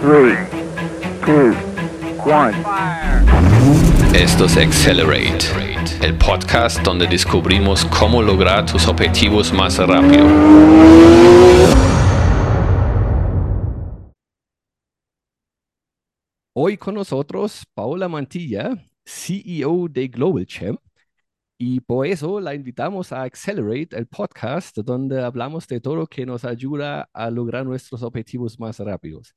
3, 2, 1. Esto es Accelerate, el podcast donde descubrimos cómo lograr tus objetivos más rápido. Hoy con nosotros Paola Mantilla, CEO de Global Champ. Y por eso la invitamos a Accelerate, el podcast donde hablamos de todo lo que nos ayuda a lograr nuestros objetivos más rápidos.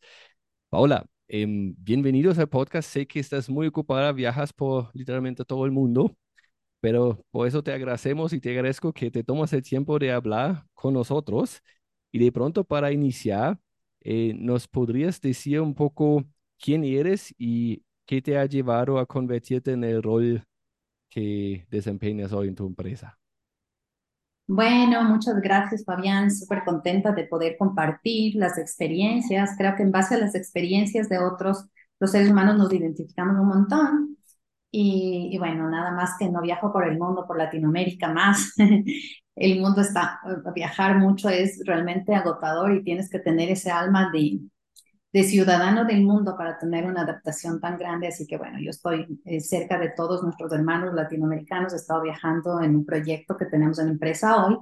Paola, em, bienvenidos al podcast. Sé que estás muy ocupada, viajas por literalmente todo el mundo, pero por eso te agradecemos y te agradezco que te tomas el tiempo de hablar con nosotros. Y de pronto para iniciar, eh, ¿nos podrías decir un poco quién eres y qué te ha llevado a convertirte en el rol que desempeñas hoy en tu empresa? Bueno, muchas gracias, Fabián. Súper contenta de poder compartir las experiencias. Creo que en base a las experiencias de otros, los seres humanos nos identificamos un montón. Y, y bueno, nada más que no viajo por el mundo, por Latinoamérica más. el mundo está, viajar mucho es realmente agotador y tienes que tener ese alma de, de ciudadano del mundo para tener una adaptación tan grande. Así que bueno, yo estoy eh, cerca de todos nuestros hermanos latinoamericanos, he estado viajando en un proyecto que tenemos en empresa hoy.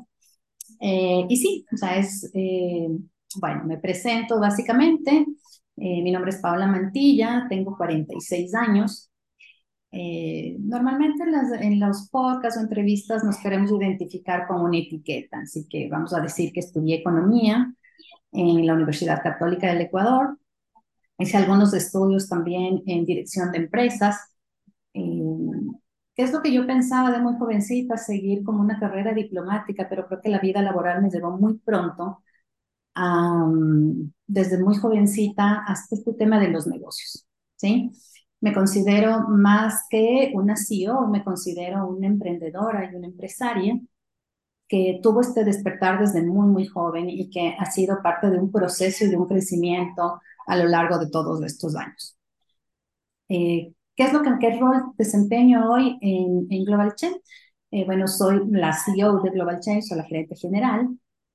Eh, y sí, o sea, es, eh, bueno, me presento básicamente. mi nombre es Paula Mantilla, tengo 46 años. normalmente en, las, en los podcasts o entrevistas nos queremos identificar con una etiqueta, así que vamos a decir que estudié economía en la Universidad Católica del Ecuador, Hice algunos estudios también en dirección de empresas. Eh, ¿Qué es lo que yo pensaba de muy jovencita? Seguir como una carrera diplomática, pero creo que la vida laboral me llevó muy pronto, desde muy jovencita, hasta este tema de los negocios. ¿sí? Me considero más que una CEO, me considero una emprendedora y una empresaria que tuvo este despertar desde muy, muy joven y que ha sido parte de un proceso y de un crecimiento a lo largo de todos estos años. Eh, ¿Qué es lo que, qué rol desempeño hoy en, en Global Chain? Eh, bueno, soy la CEO de Global Chain, soy la gerente general,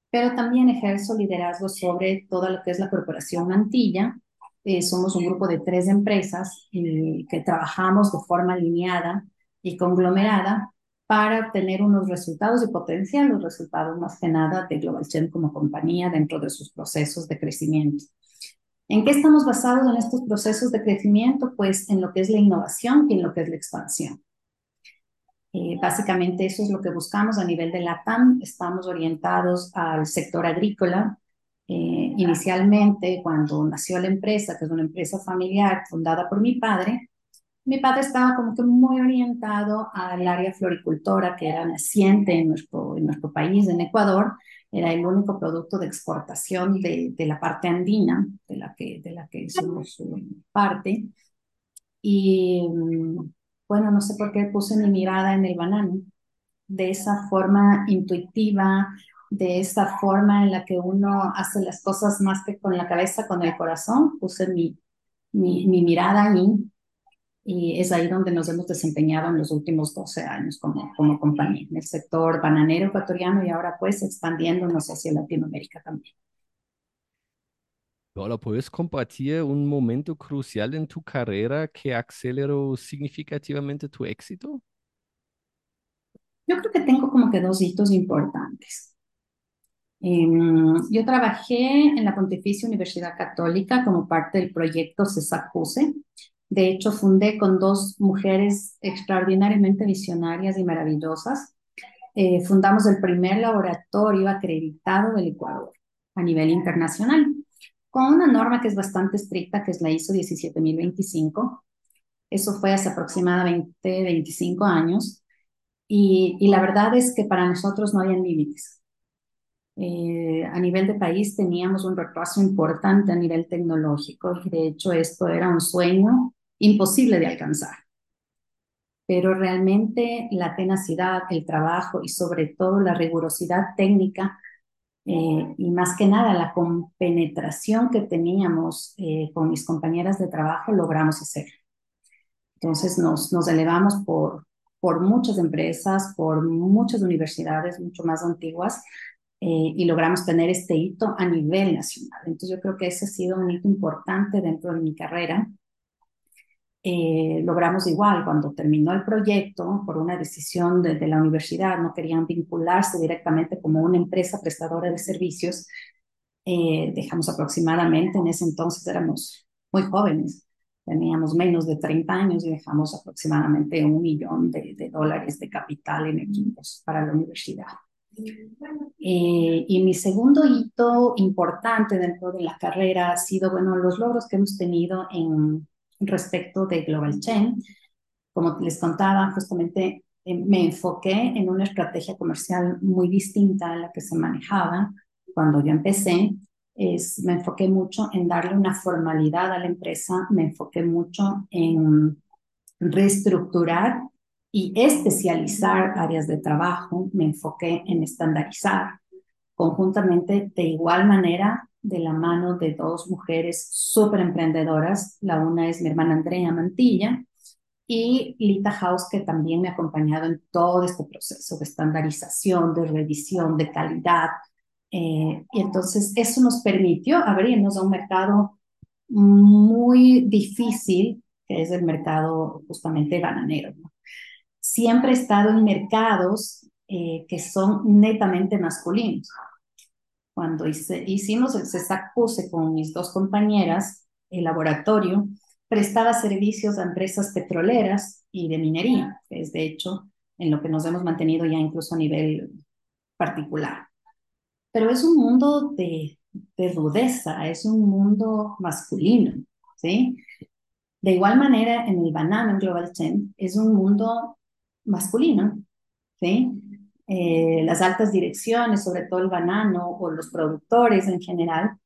pero también ejerzo liderazgo sobre todo lo que es la corporación Mantilla. Eh, somos un grupo de tres empresas que trabajamos de forma alineada y conglomerada para tener unos resultados y potenciar los resultados más que nada de Global Chain como compañía dentro de sus procesos de crecimiento. ¿En qué estamos basados en estos procesos de crecimiento? Pues en lo que es la innovación y en lo que es la expansión. Eh, básicamente eso es lo que buscamos a nivel de la TAM. Estamos orientados al sector agrícola. Eh, inicialmente, cuando nació la empresa, que es una empresa familiar fundada por mi padre, mi padre estaba como que muy orientado al área floricultora que era naciente en nuestro, en nuestro país, en Ecuador, era el único producto de exportación de, de la parte andina, de la que, de la que somos parte. Y mm, bueno, no sé por qué puse mi mirada en el banano, de esa forma intuitiva, de esa forma en la que uno hace las cosas más que con la cabeza, con el corazón, puse mi, mi, mi mirada ahí y es ahí donde nos hemos desempeñado en los últimos 12 años como, como compañía, en el sector bananero ecuatoriano y ahora pues expandiéndonos hacia Latinoamérica también. Hola, ¿puedes compartir un momento crucial en tu carrera que aceleró significativamente tu éxito? Yo creo que tengo como que dos hitos importantes. Em, yo trabajé en la Pontificia Universidad Católica como parte del proyecto CESACUSE, de hecho, fundé con dos mujeres extraordinariamente visionarias y maravillosas. Eh, fundamos el primer laboratorio acreditado del Ecuador a nivel internacional, con una norma que es bastante estricta, que es la ISO 17025. Eso fue hace aproximadamente 25 años. Y, la verdad es que para nosotros no había límites. Eh, a nivel de país teníamos un retraso importante a nivel tecnológico y de hecho esto era un sueño imposible de alcanzar. Pero realmente la tenacidad, el trabajo y sobre todo la rigurosidad técnica eh, y más que nada la compenetración que teníamos eh, con mis compañeras de trabajo logramos hacer. Entonces nos, elevamos por, por muchas empresas, por muchas universidades mucho más antiguas eh, y logramos tener este hito a nivel nacional. Entonces yo creo que ese ha sido un hito importante dentro de mi carrera. Eh, logramos igual, cuando terminó el proyecto, por una decisión de, de, la universidad, no querían vincularse directamente como una empresa prestadora de servicios, eh, dejamos aproximadamente, en ese entonces éramos muy jóvenes, teníamos menos de 30 años y dejamos aproximadamente un millón de, de dólares de capital en equipos para la universidad. Eh, y mi segundo hito importante dentro de la carrera ha sido, bueno, los logros que hemos tenido en respecto de Global Chain. Como les contaba, justamente eh, me enfoqué en una estrategia comercial muy distinta a la que se manejaba cuando yo empecé. Es, me enfoqué mucho en darle una formalidad a la empresa, me enfoqué mucho en reestructurar y especializar áreas de trabajo, me enfoqué en estandarizar conjuntamente de igual manera de la mano de dos mujeres súper emprendedoras. La una es mi hermana Andrea Mantilla y Lita House, que también me ha acompañado en todo este proceso de estandarización, de revisión, de calidad. Eh, y entonces eso nos permitió abrirnos a un mercado muy difícil, que es el mercado justamente bananero. siempre he estado en mercados eh, que son netamente masculinos. Cuando hice, hicimos el CESAC PUSE con mis dos compañeras, el laboratorio prestaba servicios a empresas petroleras y de minería, que es de hecho en lo que nos hemos mantenido ya incluso a nivel particular. Pero es un mundo de, de rudeza, es un mundo masculino, ¿sí? De igual manera, en el banano, en Global Chain, es un mundo masculino, ¿sí? Eh, las altas direcciones, sobre todo el banano o los productores en general,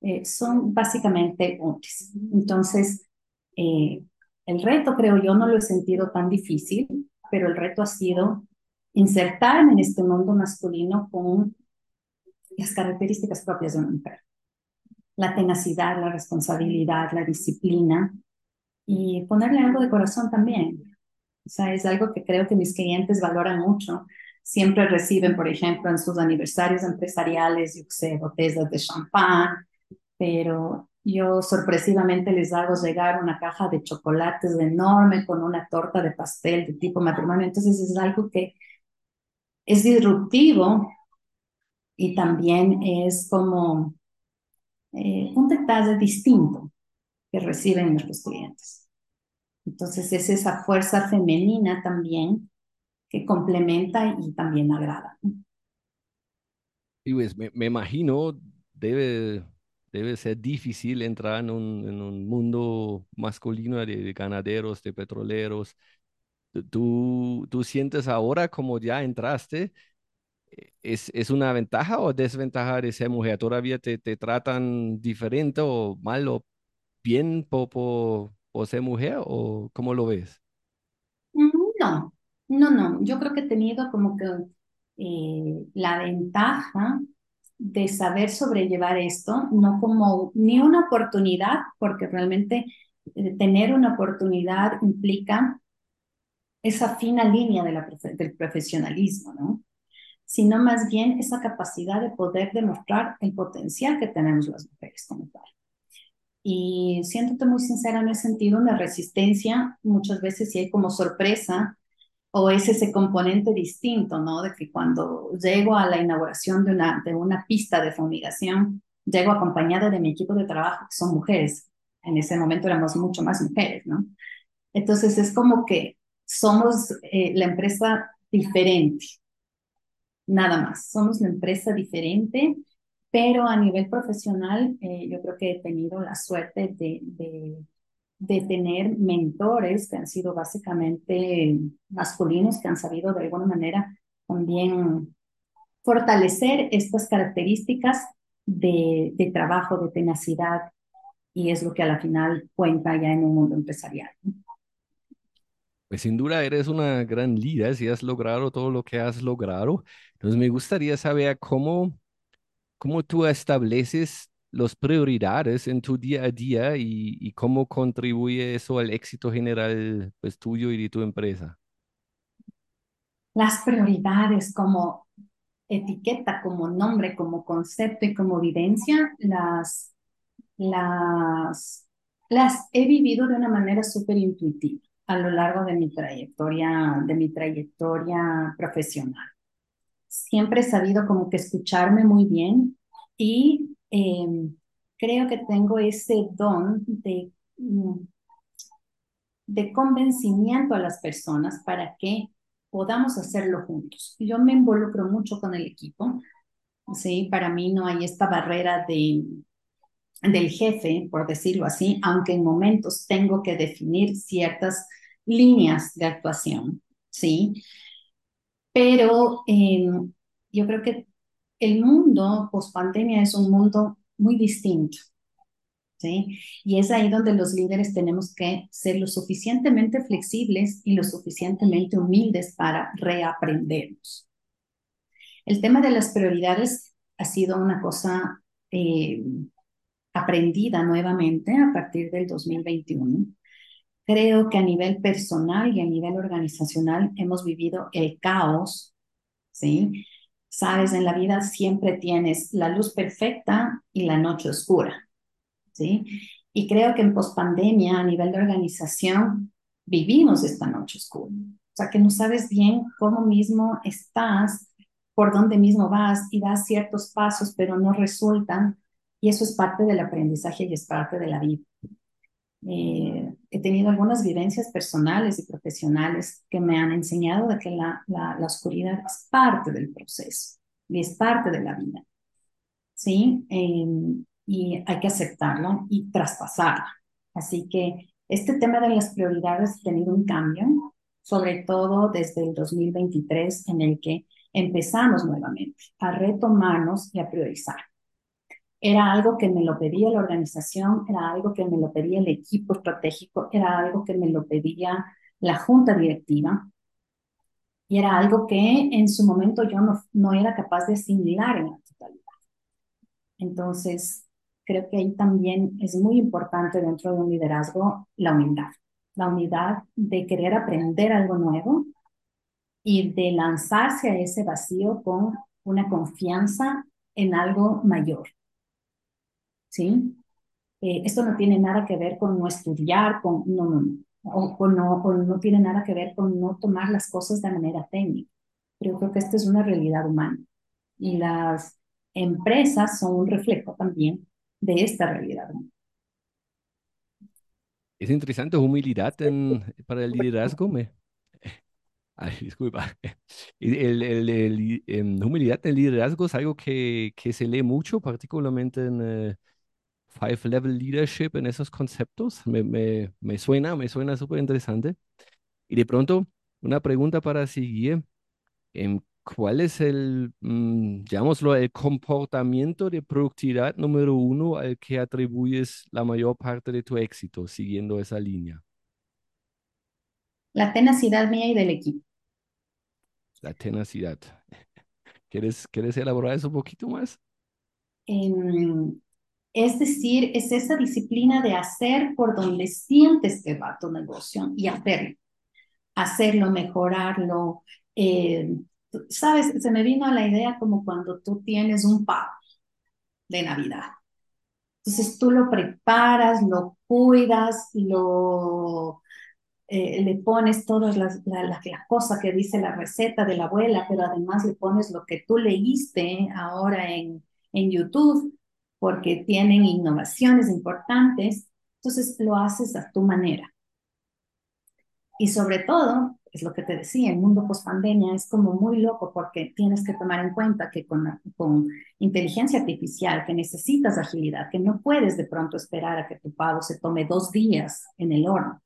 eh, son básicamente hombres. Entonces, eh, el reto, creo yo, no lo he sentido tan difícil, pero el reto ha sido insertarme en este mundo masculino con las características propias de una mujer. La tenacidad, la responsabilidad, la disciplina y ponerle algo de corazón también. O sea, es algo que creo que mis clientes valoran mucho. Siempre reciben, por ejemplo, en sus aniversarios empresariales, yo sé, botellas de champán, pero yo sorpresivamente les hago llegar una caja de chocolates enorme con una torta de pastel de tipo matrimonio. Entonces es algo que es disruptivo y también es como eh, un detalle distinto que reciben nuestros clientes. Entonces es esa fuerza femenina también que complementa y también agrada. Y pues me, me imagino, debe, debe ser difícil entrar en un, en un mundo masculino de, de, ganaderos, de petroleros. ¿Tú, ¿Tú sientes ahora como ya entraste? ¿Es, ¿Es una ventaja o desventaja de ser mujer? ¿Todavía te, te tratan diferente o mal o bien por, por, o ser mujer o cómo lo ves? Mm, no, no, no. Yo creo que he tenido como que eh, la ventaja de saber sobrellevar esto, no como ni una oportunidad, porque realmente eh, tener una oportunidad implica esa fina línea del profesionalismo, ¿no? Sino más bien esa capacidad de poder demostrar el potencial que tenemos las mujeres como tal. Y siéndote muy sincera en ese sentido, una resistencia muchas veces sí hay como sorpresa o es ese componente distinto, ¿no? De que cuando llego a la inauguración de una, de una pista de fumigación, llego acompañada de mi equipo de trabajo, que son mujeres. En ese momento éramos mucho más mujeres, ¿no? Entonces es como que somos eh, la empresa diferente, nada más. Somos la empresa diferente pero a nivel profesional, eh, yo creo que he tenido la suerte de, de, de, tener mentores que han sido básicamente masculinos, que han sabido de alguna manera también fortalecer estas características de, de trabajo, de tenacidad, y es lo que a la final cuenta ya en un mundo empresarial. Pues sin duda eres una gran líder si has logrado todo lo que has logrado. Entonces me gustaría saber cómo cómo tú estableces las prioridades en tu día a día y, y, cómo contribuye eso al éxito general pues, tuyo y de tu empresa. Las prioridades como etiqueta, como nombre, como concepto y como vivencia, las, las, las he vivido de una manera súper intuitiva a lo largo de mi trayectoria, de mi trayectoria profesional. Siempre he sabido como que escucharme muy bien y em, creo que tengo ese don de, mm, de convencimiento a las personas para que podamos hacerlo juntos. Yo me involucro mucho con el equipo, ¿sí? Para mí no hay esta barrera de, del jefe, por decirlo así, aunque en momentos tengo que definir ciertas líneas de actuación, ¿sí? Pero em, yo creo que el mundo post pandemia es un mundo muy distinto. ¿Sí? Y es ahí donde los líderes tenemos que ser lo suficientemente flexibles y lo suficientemente humildes para reaprendernos. El tema de las prioridades ha sido una cosa eh, aprendida nuevamente a partir del 2021. Creo que a nivel personal y a nivel organizacional hemos vivido el caos, ¿sí? Sabes, en la vida siempre tienes la luz perfecta y la noche oscura, ¿sí? Y creo que en pospandemia, a nivel de organización, vivimos esta noche oscura. O sea, que no sabes bien cómo mismo estás, por dónde mismo vas y das ciertos pasos, pero no resultan. Y eso es parte del aprendizaje y es parte de la vida. Eh, he tenido algunas vivencias personales y profesionales que me han enseñado de que la, la, oscuridad es parte del proceso y es parte de la vida. ¿Sí? Eh, y hay que aceptarlo y traspasarla. Así que este tema de las prioridades ha tenido un cambio, sobre todo desde el 2023, en el que empezamos nuevamente a retomarnos y a priorizar. Era algo que me lo pedía la organización, era algo que me lo pedía el equipo estratégico, era algo que me lo pedía la junta directiva y era algo que en su momento yo no, era capaz de asimilar en la totalidad. Entonces, creo que ahí también es muy importante dentro de un liderazgo la humildad, la humildad de querer aprender algo nuevo y de lanzarse a ese vacío con una confianza en algo mayor. ¿Sí? Eh, esto no tiene nada que ver con no estudiar, con, no, no, no, o, no, o no tiene nada que ver con no tomar las cosas de manera técnica. Pero yo creo que esta es una realidad humana y las empresas son un reflejo también de esta realidad humana. Es interesante humildad en, para el liderazgo. Me... Ay, disculpa. El, el, el, em, humildad en el liderazgo es algo que, que se lee mucho, particularmente en, eh, Five Level Leadership en esos conceptos. Me, me, me suena, me suena súper interesante. Y de pronto, una pregunta para seguir. ¿Cuál es el, mm, llamémoslo, el comportamiento de productividad número uno al que atribuyes la mayor parte de tu éxito siguiendo esa línea? La tenacidad mía y del equipo. La tenacidad. ¿Quieres, ¿quieres elaborar eso un poquito más? Es decir, es esa disciplina de hacer por donde sientes que va tu negocio y hacerlo. Hacerlo, mejorarlo. Eh, Sabes, se me vino a la idea como cuando tú tienes un pavo de Navidad. Entonces tú lo preparas, lo cuidas, lo, eh, le pones todas las la, la, la, cosa que dice la receta de la abuela, pero además le pones lo que tú leíste ahora en, en YouTube porque tienen innovaciones importantes, entonces lo haces a tu manera. Y sobre todo, es lo que te decía, el mundo post pandemia es como muy loco porque tienes que tomar en cuenta que con, con inteligencia artificial, que necesitas agilidad, que no puedes de pronto esperar a que tu pavo se tome dos días en el horno.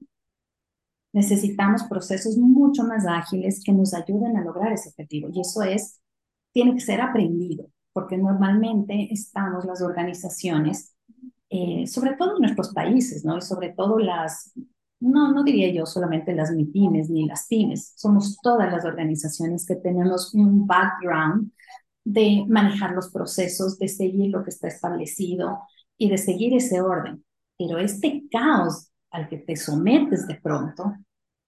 Necesitamos procesos mucho más ágiles que nos ayuden a lograr ese objetivo. Y eso es, tiene que ser aprendido porque normalmente estamos las organizaciones, eh, sobre todo en nuestros países, ¿no? Y sobre todo las, no, no diría yo solamente las MIPIMES ni las pymes, somos todas las organizaciones que tenemos un background de manejar los procesos, de seguir lo que está establecido y de seguir ese orden. Pero este caos al que te sometes de pronto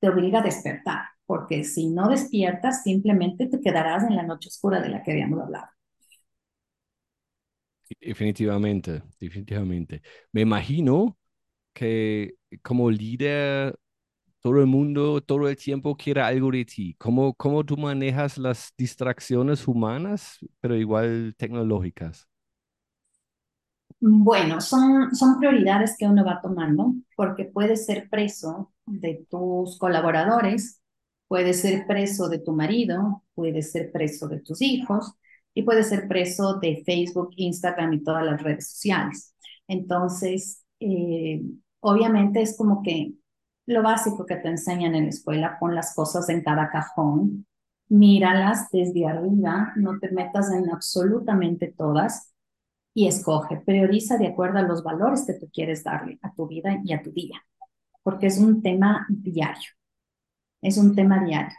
te obliga a despertar porque si no despiertas, simplemente te quedarás en la noche oscura de la que habíamos hablado. Definitivamente, definitivamente. Me imagino que como líder, todo el mundo, todo el tiempo quiere algo de ti. ¿Cómo, cómo tú manejas las distracciones humanas, pero igual tecnológicas? Bueno, son, son prioridades que uno va tomando porque puede ser preso de tus colaboradores, puede ser preso de tu marido, puede ser preso de tus hijos y puede ser preso de Facebook, Instagram y todas las redes sociales. Entonces, eh, obviamente es como que lo básico que te enseñan en la escuela, pon las cosas en cada cajón, míralas desde arriba, no te metas en absolutamente todas y escoge, prioriza de acuerdo a los valores que tú quieres darle a tu vida y a tu día, porque es un tema diario, es un tema diario.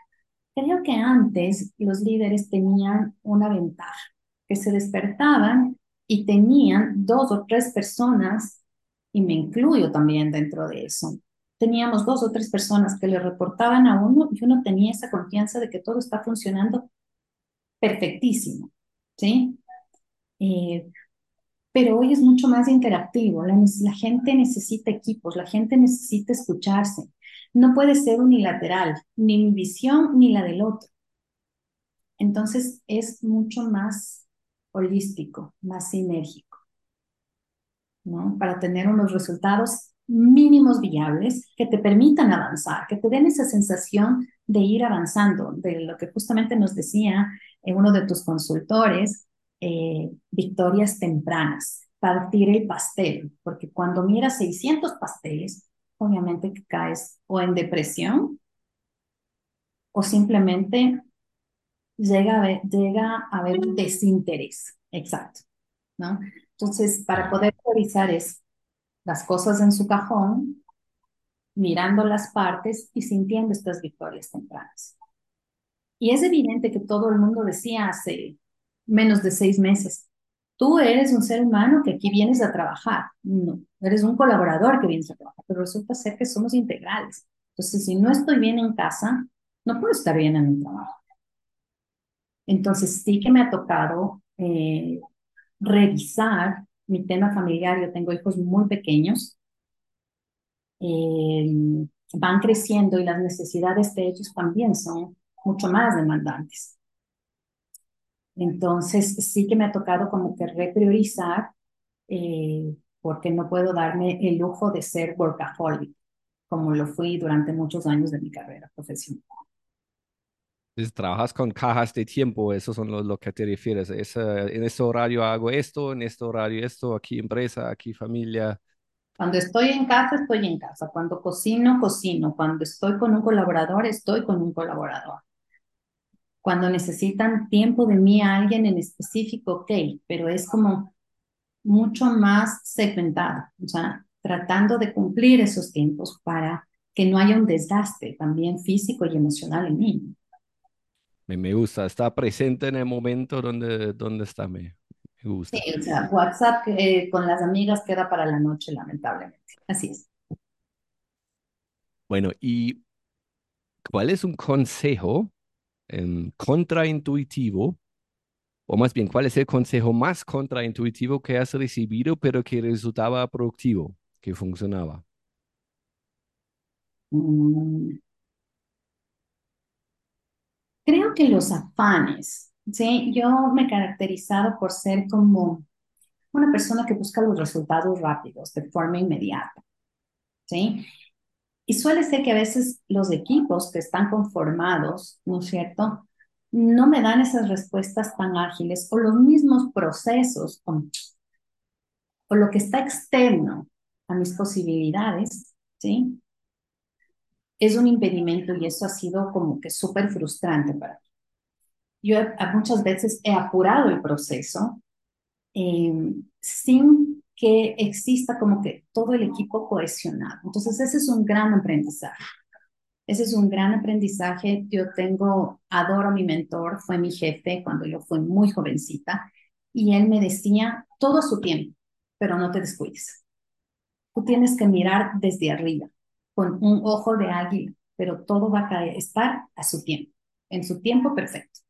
Creo que antes los líderes tenían una ventaja, que se despertaban y tenían dos o tres personas, y me incluyo también dentro de eso, teníamos dos o tres personas que le reportaban a uno y uno tenía esa confianza de que todo está funcionando perfectísimo, ¿sí? Eh, pero hoy es mucho más interactivo. La, la, gente necesita equipos, la gente necesita escucharse. No puede ser unilateral, ni mi visión ni la del otro. Entonces es mucho más holístico, más sinérgico, ¿no? Para tener unos resultados mínimos viables que te permitan avanzar, que te den esa sensación de ir avanzando, de lo que justamente nos decía eh, uno de tus consultores, eh, victorias tempranas, partir el pastel, porque cuando miras 600 pasteles, obviamente caes o en depresión o simplemente llega a haber, llega a haber desinterés. Exacto. ¿no? Entonces, para poder revisar es las cosas en su cajón, mirando las partes y sintiendo estas victorias tempranas. Y es evidente que todo el mundo decía hace menos de seis meses, tú eres un ser humano que aquí vienes a trabajar. No, eres un colaborador que vienes a trabajar, pero resulta ser que somos integrales. Entonces, si no estoy bien en casa, no puedo estar bien en mi trabajo. Entonces, sí que me ha tocado eh, revisar mi tema familiar. Yo tengo hijos muy pequeños. Eh, van creciendo y las necesidades de ellos también son mucho más demandantes. Entonces, sí que me ha tocado como que repriorizar eh, porque no puedo darme el lujo de ser workaholic, como lo fui durante muchos años de mi carrera profesional. Entonces, trabajas con cajas de tiempo, eso son lo, lo que te refieres. Es, en este horario hago esto, en este horario esto, aquí empresa, aquí familia. Cuando estoy en casa, estoy en casa. Cuando cocino, cocino. Cuando estoy con un colaborador, estoy con un colaborador. Cuando necesitan tiempo de mí a alguien en específico, ok, pero es como mucho más segmentado, o sea, tratando de cumplir esos tiempos para que no haya un desgaste también físico y emocional en mí. Me, gusta, está presente en el momento donde, donde está, me, me gusta. Sí, o sea, WhatsApp eh, con las amigas queda para la noche, lamentablemente. Así es. Bueno, ¿y cuál es un consejo eh, contraintuitivo, o más bien, ¿cuál es el consejo más contraintuitivo que has recibido, pero que resultaba productivo, que funcionaba? Mm. Creo que los afanes, ¿sí? Yo me he caracterizado por ser como una persona que busca los resultados rápidos, de forma inmediata, ¿sí? Y suele ser que a veces los equipos que están conformados, ¿no es cierto? No me dan esas respuestas tan ágiles o los mismos procesos o, lo que está externo a mis posibilidades, ¿sí? Es un impedimento y eso ha sido como que súper frustrante para mí. Yo muchas veces he apurado el proceso eh, sin que exista como que todo el equipo cohesionado. Entonces, ese es un gran aprendizaje. Ese es un gran aprendizaje. Yo tengo, adoro a mi mentor, fue mi jefe cuando yo fui muy jovencita, y él me decía todo su tiempo, pero no te descuides. Tú tienes que mirar desde arriba, con un ojo de águila, pero todo va a estar a su tiempo, en su tiempo perfecto.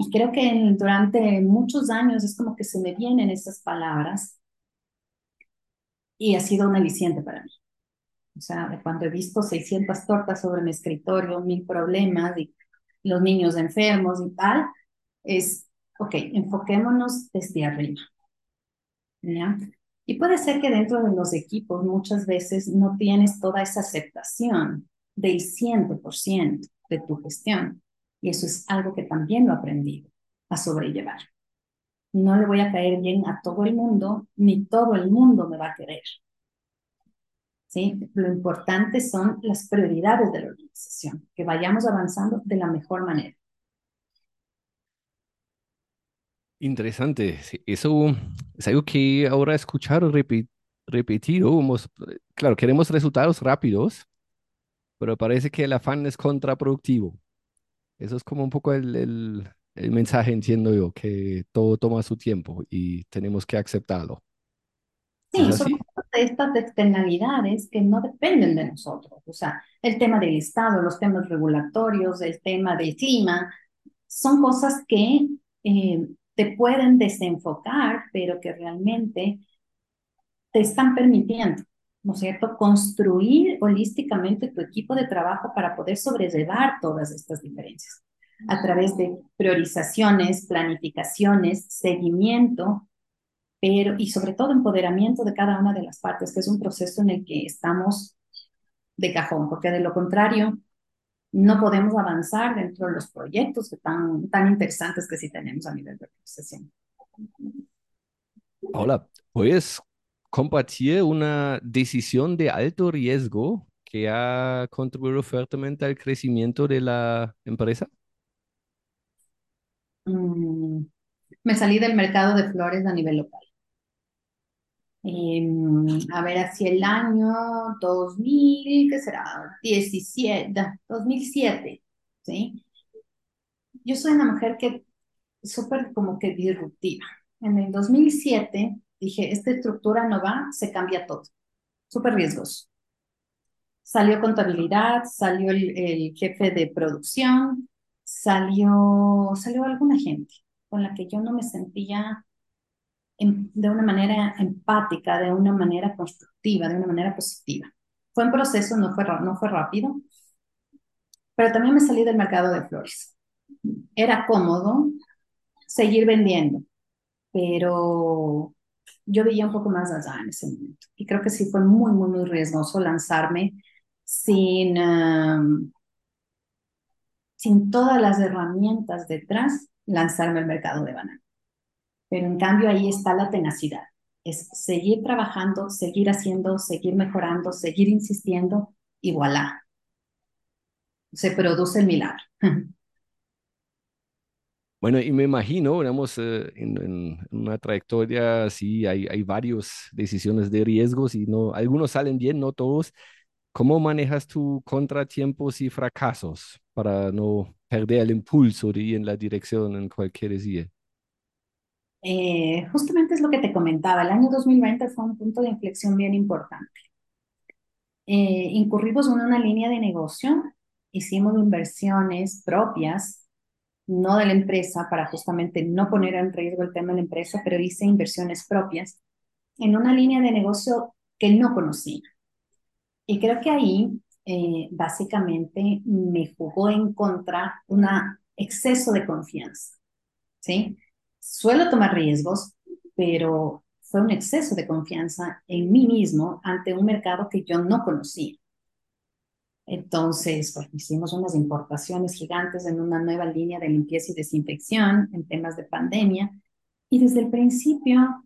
Y creo que durante muchos años es como que se me vienen esas palabras y ha sido un aliciente para mí. O sea, cuando he visto 600 tortas sobre mi escritorio, mil problemas y los niños enfermos y tal, es, ok, enfoquémonos desde arriba. ¿Ya? Y puede ser que dentro de los equipos muchas veces no tienes toda esa aceptación del 100% de tu gestión. Y eso es algo que también lo he aprendido a sobrellevar. No le voy a caer bien a todo el mundo, ni todo el mundo me va a querer. ¿Sí? Lo importante son las prioridades de la organización, que vayamos avanzando de la mejor manera. Interesante. Eso es algo que ahora escuchar repetido, claro, queremos resultados rápidos, pero parece que el afán es contraproductivo. Eso es como un poco el, el, el mensaje, entiendo yo, que todo toma su tiempo y tenemos que aceptarlo. Sí, son estas externalidades que no dependen de nosotros. O sea, el tema del Estado, los temas regulatorios, el tema del clima, son cosas que eh, te pueden desenfocar, pero que realmente te están permitiendo, ¿no es cierto?, construir holísticamente tu equipo de trabajo para poder sobrellevar todas estas diferencias a través de priorizaciones, planificaciones, seguimiento, pero y sobre todo empoderamiento de cada una de las partes, que es un proceso en el que estamos de cajón, porque de lo contrario no podemos avanzar dentro de los proyectos tan, tan interesantes que sí tenemos a nivel de organización. Hola, ¿puedes compartir una decisión de alto riesgo que ha contribuido fuertemente al crecimiento de la empresa? Mm, me salí del mercado de flores a nivel local. Em, a ver, hacia el año 2000, ¿qué será? 17, 2007, ¿sí? Yo soy una mujer que súper como que disruptiva. En el 2007 dije, esta estructura no va, se cambia todo. Súper riesgoso. Salió contabilidad, salió el, el jefe de producción, salió, salió alguna gente con la que yo no me sentía de una manera empática, de una manera constructiva, de una manera positiva. Fue un proceso, no fue, no fue rápido, pero también me salí del mercado de flores. Era cómodo seguir vendiendo, pero yo veía un poco más allá en ese momento. Y creo que sí fue muy, muy, muy riesgoso lanzarme sin, um, sin todas las herramientas detrás, lanzarme al mercado de banana. Pero en cambio ahí está la tenacidad. Es seguir trabajando, seguir haciendo, seguir mejorando, seguir insistiendo y voilà. Se produce el milagro. Bueno, y me imagino, digamos, eh, en, una trayectoria así hay, hay varias decisiones de riesgos y no, algunos salen bien, no todos. ¿Cómo manejas tu contratiempos y fracasos para no perder el impulso de ir en la dirección en cualquier decisión? Eh, justamente es lo que te comentaba, el año 2020 fue un punto de inflexión bien importante. Eh, incurrimos en una línea de negocio, hicimos inversiones propias, no de la empresa, para justamente no poner en riesgo el tema de la empresa, pero hice inversiones propias en una línea de negocio que no conocía. Y creo que ahí eh, básicamente me jugó en contra un exceso de confianza, ¿sí? Suelo tomar riesgos, pero fue un exceso de confianza en mí mismo ante un mercado que yo no conocía. Entonces, pues hicimos unas importaciones gigantes en una nueva línea de limpieza y desinfección en temas de pandemia y desde el principio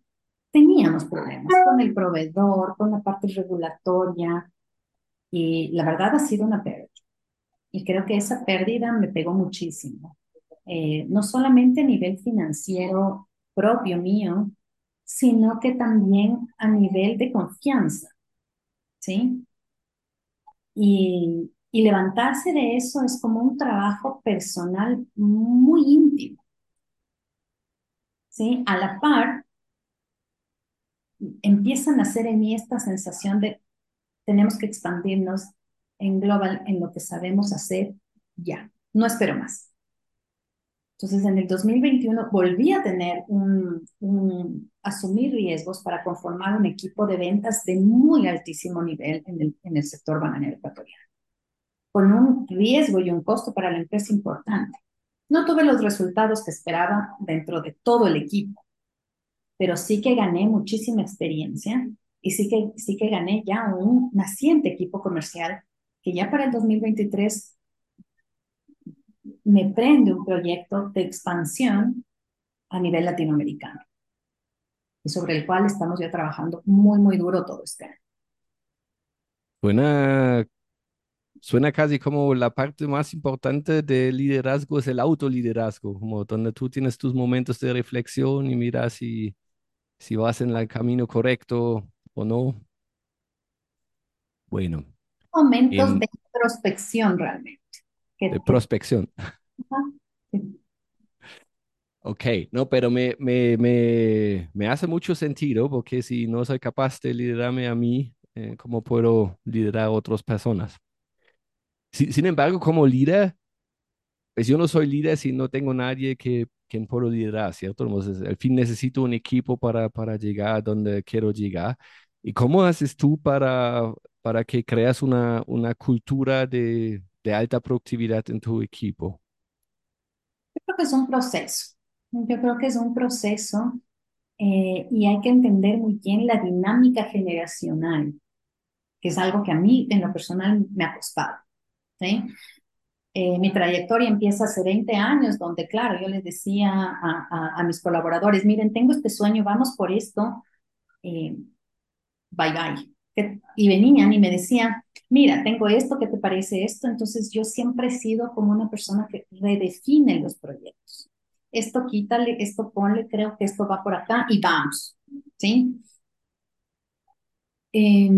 teníamos problemas con el proveedor, con la parte regulatoria y la verdad ha sido una pérdida. Y creo que esa pérdida me pegó muchísimo. Eh, no solamente a nivel financiero propio mío, sino que también a nivel de confianza, ¿sí? Y, levantarse de eso es como un trabajo personal muy íntimo, ¿sí? A la par, empiezan a hacer en mí esta sensación de tenemos que expandirnos, en global en lo que sabemos hacer ya. No espero más. Entonces, en el 2021 volví a tener un, un, asumir riesgos para conformar un equipo de ventas de muy altísimo nivel en el, en el sector bananero ecuatoriano, con un riesgo y un costo para la empresa importante. No tuve los resultados que esperaba dentro de todo el equipo, pero sí que gané muchísima experiencia y sí que, sí que gané ya un naciente equipo comercial que ya para el 2023 me prende un proyecto de expansión a nivel latinoamericano y sobre el cual estamos ya trabajando muy, muy duro todo este año. Suena, suena casi como la parte más importante del liderazgo es el autoliderazgo, como donde tú tienes tus momentos de reflexión y miras si, si vas en el camino correcto o no. Bueno. Momentos en, de introspección realmente. De prospección. Ok, no, pero me, me, me, me, hace mucho sentido porque si no soy capaz de liderarme a mí, eh, ¿cómo puedo liderar a otras personas? Sin, sin, embargo, como líder, pues yo no soy líder si no tengo nadie que quien puedo liderar, ¿cierto? Entonces, al fin necesito un equipo para, para llegar a donde quiero llegar. ¿Y cómo haces tú para, para que creas una, una cultura de, de alta productividad en tu equipo? Yo creo que es un proceso. Yo creo que es un proceso eh, y hay que entender muy bien la dinámica generacional, que es algo que a mí en lo personal me ha costado. Eh, mi trayectoria empieza hace 20 años, donde, claro, yo les decía a mis colaboradores, miren, tengo este sueño, vamos por esto, eh, bye bye. Y venían y me decían, mira, tengo esto, ¿qué te parece esto? Entonces yo siempre he sido como una persona que redefine los proyectos. Esto quítale, esto ponle, creo que esto va por acá y vamos, ¿sí? Eh,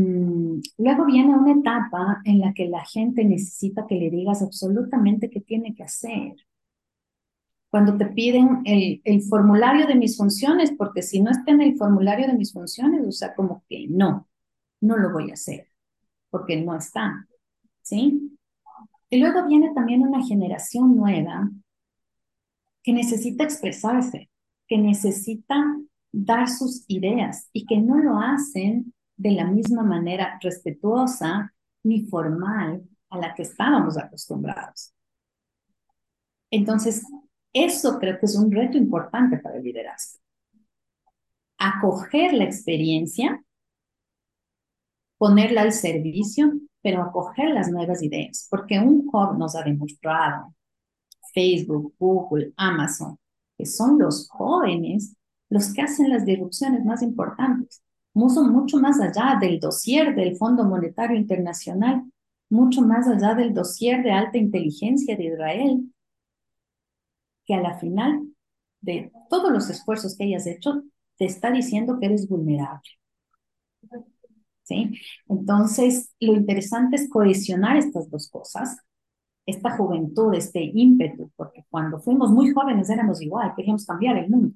luego viene una etapa en la que la gente necesita que le digas absolutamente qué tiene que hacer. Cuando te piden el, el, formulario de mis funciones, porque si no está en el formulario de mis funciones, o sea, como que no, no lo voy a hacer porque no está, ¿sí? Y luego viene también una generación nueva que necesita expresarse, que necesita dar sus ideas y que no lo hacen de la misma manera respetuosa ni formal a la que estábamos acostumbrados. Entonces, eso creo que es un reto importante para el liderazgo. Acoger la experiencia ponerla al servicio, pero acoger las nuevas ideas, porque un joven nos ha demostrado, Facebook, Google, Amazon, que son los jóvenes los que hacen las disrupciones más importantes, mucho, mucho más allá del dossier del Fondo Monetario Internacional, mucho más allá del dossier de alta inteligencia de Israel, que a la final de todos los esfuerzos que hayas hecho, te está diciendo que eres vulnerable. Entonces, lo interesante es cohesionar estas dos cosas, esta juventud, este ímpetu, porque cuando fuimos muy jóvenes éramos igual, queríamos cambiar el mundo.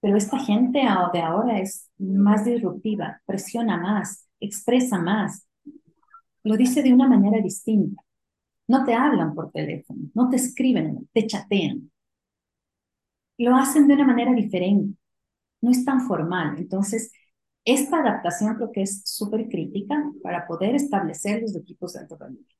Pero esta gente de ahora es más disruptiva, presiona más, expresa más, lo dice de una manera distinta. No te hablan por teléfono, no te escriben, te chatean. Lo hacen de una manera diferente, no es tan formal. Entonces, esta adaptación creo que es súper crítica para poder establecer los equipos de alto rendimiento.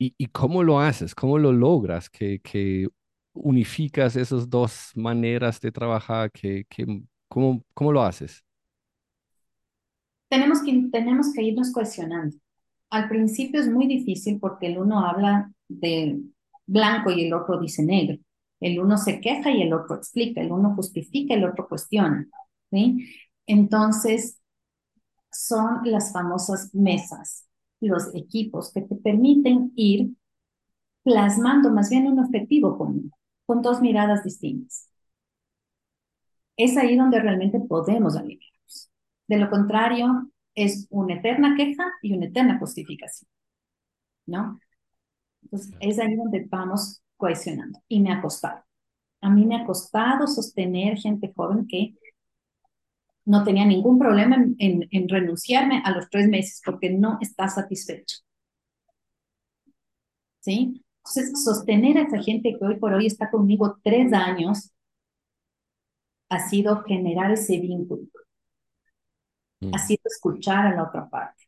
¿Y, ¿Y, cómo lo haces? ¿Cómo lo logras? Que, que unificas esas dos maneras de trabajar? Que, que, ¿cómo, ¿Cómo lo haces? Tenemos que, tenemos que irnos cohesionando. Al principio es muy difícil porque el uno habla de blanco y el otro dice negro. El uno se queja y el otro explica. El uno justifica, y el otro cuestiona. ¿Sí? Entonces, son las famosas mesas, los equipos que te permiten ir plasmando más bien un objetivo común, con dos miradas distintas. Es ahí donde realmente podemos alinearnos. De lo contrario, es una eterna queja y una eterna justificación, ¿no? Entonces, es ahí donde vamos cohesionando. Y me ha costado. A mí me ha costado sostener gente joven que no tenía ningún problema en, en, en renunciarme a los tres meses porque no está satisfecho. ¿Sí? Entonces, sostener a esa gente que hoy por hoy está conmigo tres años ha sido generar ese vínculo, Mm. ha sido escuchar a la otra parte.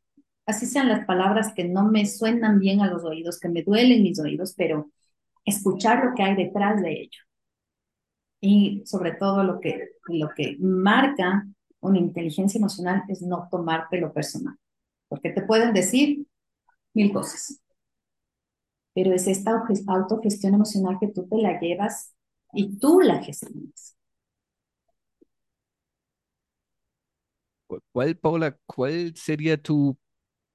Así sean las palabras que no me suenan bien a los oídos, que me duelen mis oídos, pero escuchar lo que hay detrás de ello. Y sobre todo lo que, lo que marca una inteligencia emocional es no tomártelo personal, porque te pueden decir mil cosas, pero es esta autogestión emocional que tú te la llevas y tú la gestionas. ¿Cu- ¿Cuál, Paula, cuál sería tu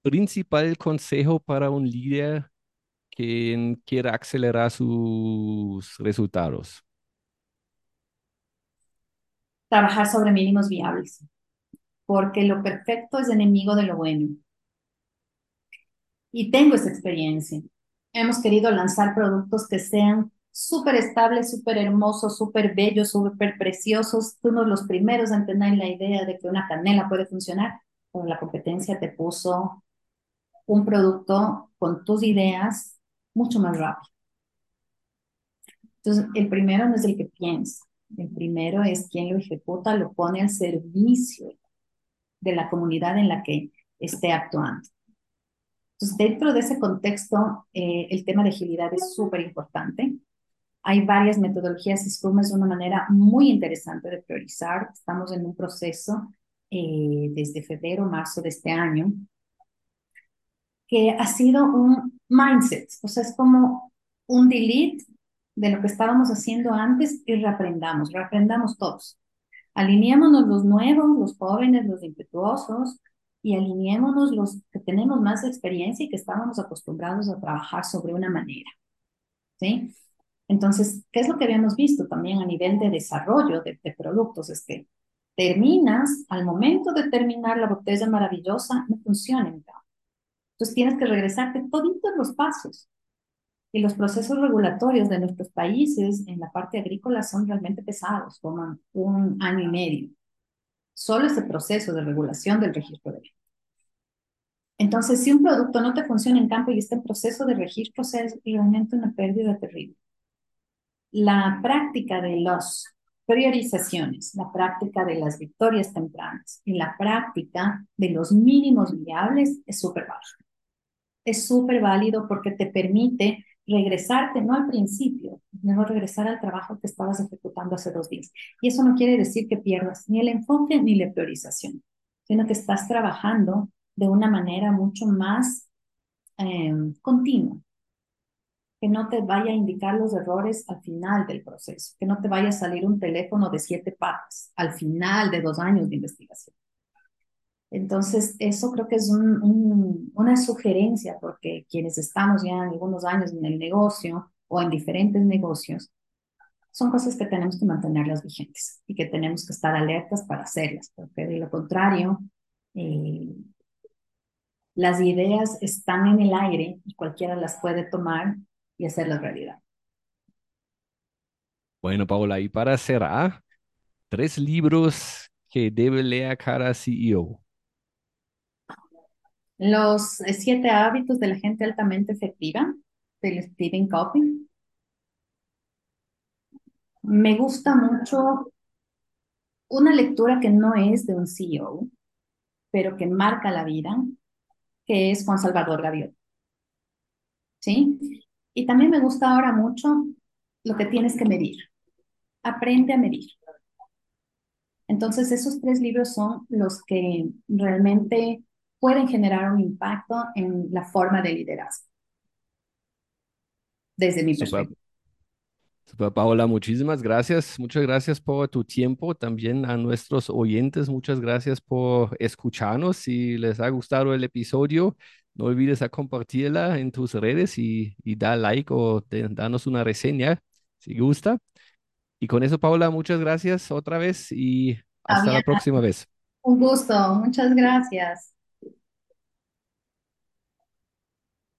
principal consejo para un líder que quiera acelerar sus resultados? Trabajar sobre mínimos viables, porque lo perfecto es enemigo de lo bueno. Y tengo esa experiencia. Hemos querido lanzar productos que sean súper estables, súper hermosos, súper bellos, súper preciosos. Fuimos los primeros a entender la idea de que una canela puede funcionar, pero la competencia te puso un producto con tus ideas mucho más rápido. Entonces, el primero no es el que piensa, el primero es quien lo ejecuta, lo pone al servicio de la comunidad en la que esté actuando. Entonces, dentro de ese contexto, eh, el tema de agilidad es súper importante. Hay varias metodologías, Scrum es una manera muy interesante de priorizar. Estamos en un proceso eh, desde febrero, marzo de este año, que ha sido un mindset, o sea, es como un delete de lo que estábamos haciendo antes y reaprendamos, reaprendamos todos. Alineémonos los nuevos, los jóvenes, los impetuosos, y alineémonos los que tenemos más experiencia y que estábamos acostumbrados a trabajar sobre una manera. ¿Sí? Entonces, ¿qué es lo que habíamos visto también a nivel de desarrollo de, de productos? Es que terminas, al momento de terminar la botella maravillosa, no funciona. Entonces tienes que regresarte toditos los pasos. Y los procesos regulatorios de nuestros países en la parte agrícola son realmente pesados, toman un año y medio. Solo ese proceso de regulación del registro de Entonces, si un producto no te funciona en campo y está en proceso de registro, es realmente una pérdida terrible. La práctica de las priorizaciones, la práctica de las victorias tempranas y la práctica de los mínimos viables es súper válido. Es súper válido porque te permite regresarte, no al principio, mejor regresar al trabajo que estabas ejecutando hace dos días. Y eso no quiere decir que pierdas ni el enfoque ni la priorización, sino que estás trabajando de una manera mucho más eh, continua, que no te vaya a indicar los errores al final del proceso, que no te vaya a salir un teléfono de siete patas al final de dos años de investigación. Entonces, eso creo que es un, un, una sugerencia, porque quienes estamos ya algunos años en el negocio o en diferentes negocios, son cosas que tenemos que mantenerlas vigentes y que tenemos que estar alertas para hacerlas, porque de lo contrario, eh, las ideas están en el aire y cualquiera las puede tomar y hacerlas realidad. Bueno, Paula, y para cerrar, tres libros que debe leer cada CEO. Los siete hábitos de la gente altamente efectiva, del Stephen Covey. Me gusta mucho una lectura que no es de un CEO, pero que marca la vida, que es Juan Salvador Gaviota. ¿Sí? Y también me gusta ahora mucho lo que tienes que medir. Aprende a medir. Entonces, esos tres libros son los que realmente pueden generar un impacto en la forma de liderazgo. Desde mi Super. perspectiva. Super, Paola, muchísimas gracias. Muchas gracias por tu tiempo. También a nuestros oyentes, muchas gracias por escucharnos. Si les ha gustado el episodio, no olvides a compartirla en tus redes y, y dar like o te, danos una reseña si gusta. Y con eso, Paola, muchas gracias otra vez y hasta la Fabiana, próxima vez. un gusto. Muchas gracias.